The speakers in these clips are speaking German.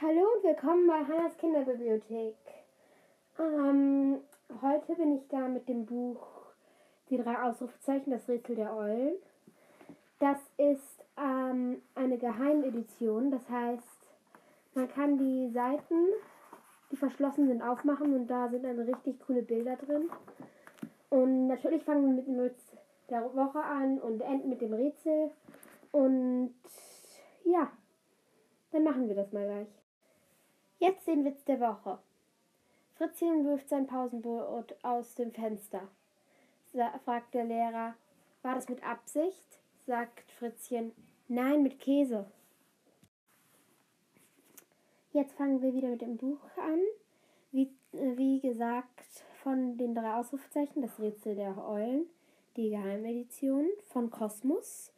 Hallo und willkommen bei Hannas Kinderbibliothek. Ähm, heute bin ich da mit dem Buch Die drei Ausrufezeichen, das Rätsel der Eulen. Das ist ähm, eine Geheimedition, das heißt, man kann die Seiten, die verschlossen sind, aufmachen und da sind dann richtig coole Bilder drin. Und natürlich fangen wir mit dem Witz der Woche an und enden mit dem Rätsel. Und ja, dann machen wir das mal gleich. Jetzt den Witz der Woche. Fritzchen wirft sein Pausenbrot aus dem Fenster. fragt der Lehrer, war das mit Absicht? sagt Fritzchen, nein, mit Käse. Jetzt fangen wir wieder mit dem Buch an. Wie, äh, wie gesagt, von den drei Ausrufezeichen, das Rätsel der Eulen, die Geheimedition von Kosmos.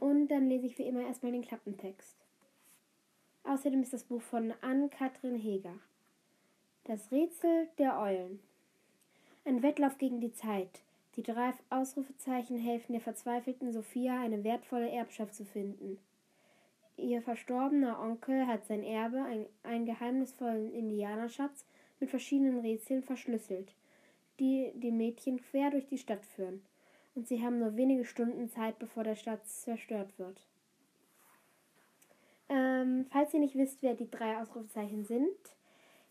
Und dann lese ich wie immer erstmal den Klappentext. Außerdem ist das Buch von Ann-Kathrin Heger. Das Rätsel der Eulen. Ein Wettlauf gegen die Zeit. Die drei Ausrufezeichen helfen der verzweifelten Sophia, eine wertvolle Erbschaft zu finden. Ihr verstorbener Onkel hat sein Erbe, ein, einen geheimnisvollen Indianerschatz, mit verschiedenen Rätseln verschlüsselt, die die Mädchen quer durch die Stadt führen. Und sie haben nur wenige Stunden Zeit, bevor der Stadt zerstört wird. Ähm, falls ihr nicht wisst, wer die drei Ausrufezeichen sind,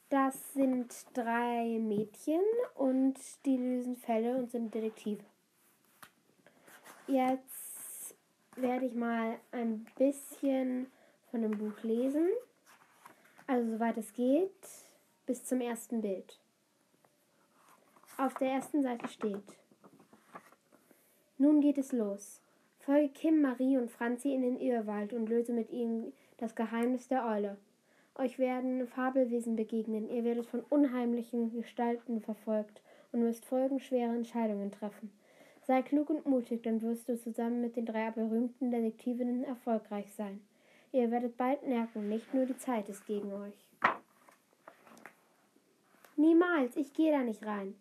das sind drei Mädchen und die lösen Fälle und sind Detektive. Jetzt werde ich mal ein bisschen von dem Buch lesen. Also soweit es geht, bis zum ersten Bild. Auf der ersten Seite steht. Nun geht es los. Folge Kim, Marie und Franzi in den Irrwald und löse mit ihnen das Geheimnis der Eule. Euch werden Fabelwesen begegnen, ihr werdet von unheimlichen Gestalten verfolgt und müsst folgenschwere Entscheidungen treffen. Sei klug und mutig, dann wirst du zusammen mit den drei berühmten Detektivinnen erfolgreich sein. Ihr werdet bald merken, nicht nur die Zeit ist gegen euch. Niemals, ich gehe da nicht rein.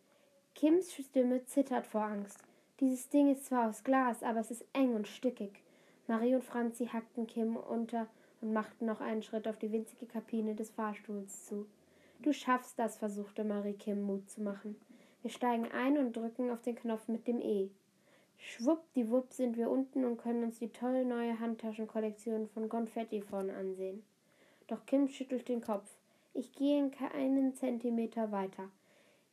Kims Stimme zittert vor Angst. Dieses Ding ist zwar aus Glas, aber es ist eng und stückig. Marie und Franzi hackten Kim unter und machten noch einen Schritt auf die winzige Kabine des Fahrstuhls zu. Du schaffst das, versuchte Marie Kim Mut zu machen. Wir steigen ein und drücken auf den Knopf mit dem E. Schwuppdiwupp sind wir unten und können uns die tolle neue Handtaschenkollektion von Konfetti vorne ansehen. Doch Kim schüttelt den Kopf. Ich gehe keinen Zentimeter weiter.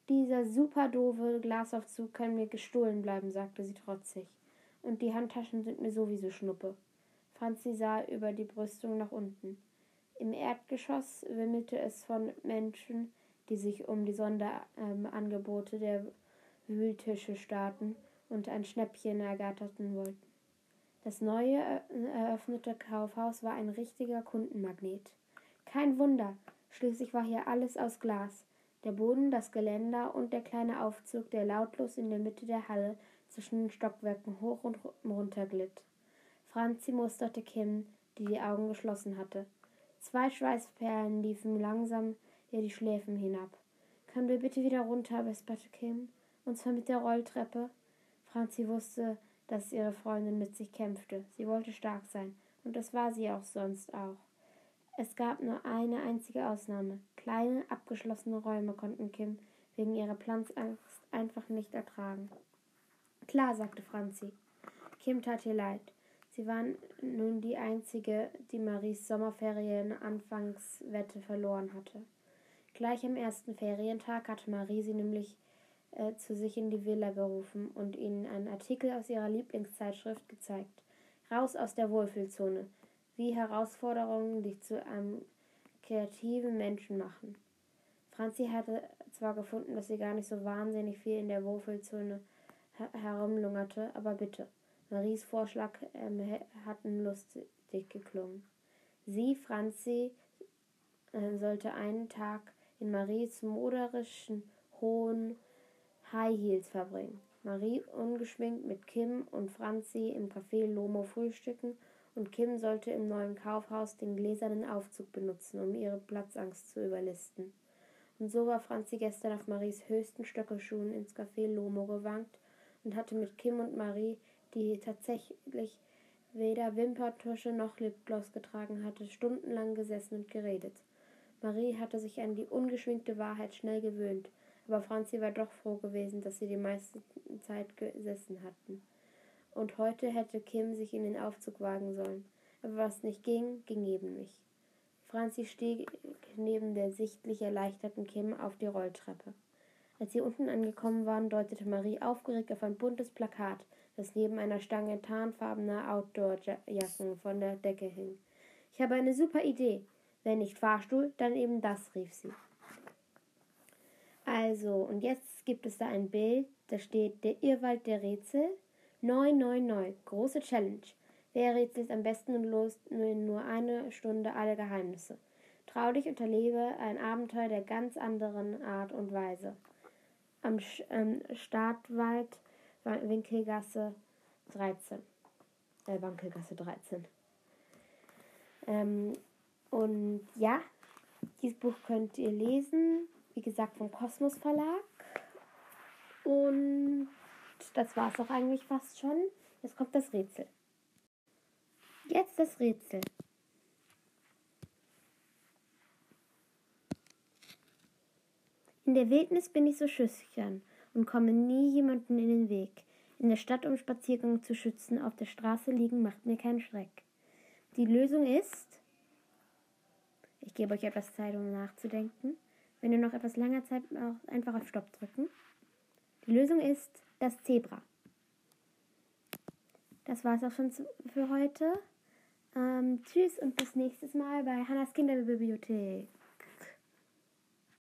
Dieser super doofe Glasaufzug kann mir gestohlen bleiben, sagte sie trotzig. Und die Handtaschen sind mir sowieso Schnuppe. Franzi sah über die Brüstung nach unten. Im Erdgeschoss wimmelte es von Menschen, die sich um die Sonderangebote der Wühltische starrten und ein Schnäppchen ergatterten wollten. Das neue eröffnete Kaufhaus war ein richtiger Kundenmagnet. Kein Wunder, schließlich war hier alles aus Glas. Der Boden, das Geländer und der kleine Aufzug, der lautlos in der Mitte der Halle zwischen den Stockwerken hoch und runter glitt. Franzi musterte Kim, die die Augen geschlossen hatte. Zwei Schweißperlen liefen langsam ihr die Schläfen hinab. Können wir bitte wieder runter, wisperte Kim, und zwar mit der Rolltreppe. Franzi wusste, dass ihre Freundin mit sich kämpfte. Sie wollte stark sein, und das war sie auch sonst auch. Es gab nur eine einzige Ausnahme. Kleine, abgeschlossene Räume konnten Kim wegen ihrer Planzangst einfach nicht ertragen. Klar, sagte Franzi. Kim tat ihr leid. Sie war nun die einzige, die Maries Sommerferien-Anfangswette verloren hatte. Gleich am ersten Ferientag hatte Marie sie nämlich äh, zu sich in die Villa gerufen und ihnen einen Artikel aus ihrer Lieblingszeitschrift gezeigt. Raus aus der Wohlfühlzone, wie Herausforderungen dich zu einem kreativen Menschen machen. Franzi hatte zwar gefunden, dass sie gar nicht so wahnsinnig viel in der Wohlfühlzone her herumlungerte, aber bitte. Maries Vorschlag ähm, hatten lustig geklungen. Sie, Franzi, äh, sollte einen Tag in Maries moderischen, hohen High Heels verbringen. Marie ungeschminkt mit Kim und Franzi im Café Lomo frühstücken und Kim sollte im neuen Kaufhaus den gläsernen Aufzug benutzen, um ihre Platzangst zu überlisten. Und so war Franzi gestern auf Maries höchsten Stöckelschuhen ins Café Lomo gewankt und hatte mit Kim und Marie die tatsächlich weder Wimperntusche noch Lipgloss getragen hatte, stundenlang gesessen und geredet. Marie hatte sich an die ungeschminkte Wahrheit schnell gewöhnt, aber Franzi war doch froh gewesen, dass sie die meiste Zeit gesessen hatten. Und heute hätte Kim sich in den Aufzug wagen sollen, aber was nicht ging, ging eben nicht. Franzi stieg neben der sichtlich erleichterten Kim auf die Rolltreppe. Als sie unten angekommen waren, deutete Marie aufgeregt auf ein buntes Plakat, das neben einer Stange tarnfarbener Outdoor-Jacken von der Decke hing. Ich habe eine super Idee. Wenn nicht Fahrstuhl, dann eben das, rief sie. Also, und jetzt gibt es da ein Bild, da steht der Irrwald der Rätsel. 999, große Challenge. Wer rätselt am besten und lost in nur eine Stunde alle Geheimnisse? Trau dich und erlebe ein Abenteuer der ganz anderen Art und Weise. Am ähm, Startwald Winkelgasse 13. Äh, Wankelgasse 13. Ähm, und ja, dieses Buch könnt ihr lesen. Wie gesagt, vom Kosmos Verlag. Und das war es auch eigentlich fast schon. Jetzt kommt das Rätsel. Jetzt das Rätsel. In der Wildnis bin ich so schüchtern und komme nie jemanden in den Weg. In der Stadt um Spaziergang zu schützen, auf der Straße liegen, macht mir keinen Schreck. Die Lösung ist, ich gebe euch etwas Zeit, um nachzudenken. Wenn ihr noch etwas länger Zeit braucht, einfach auf Stopp drücken. Die Lösung ist das Zebra. Das war es auch schon für heute. Ähm, tschüss und bis nächstes Mal bei Hannas Kinderbibliothek.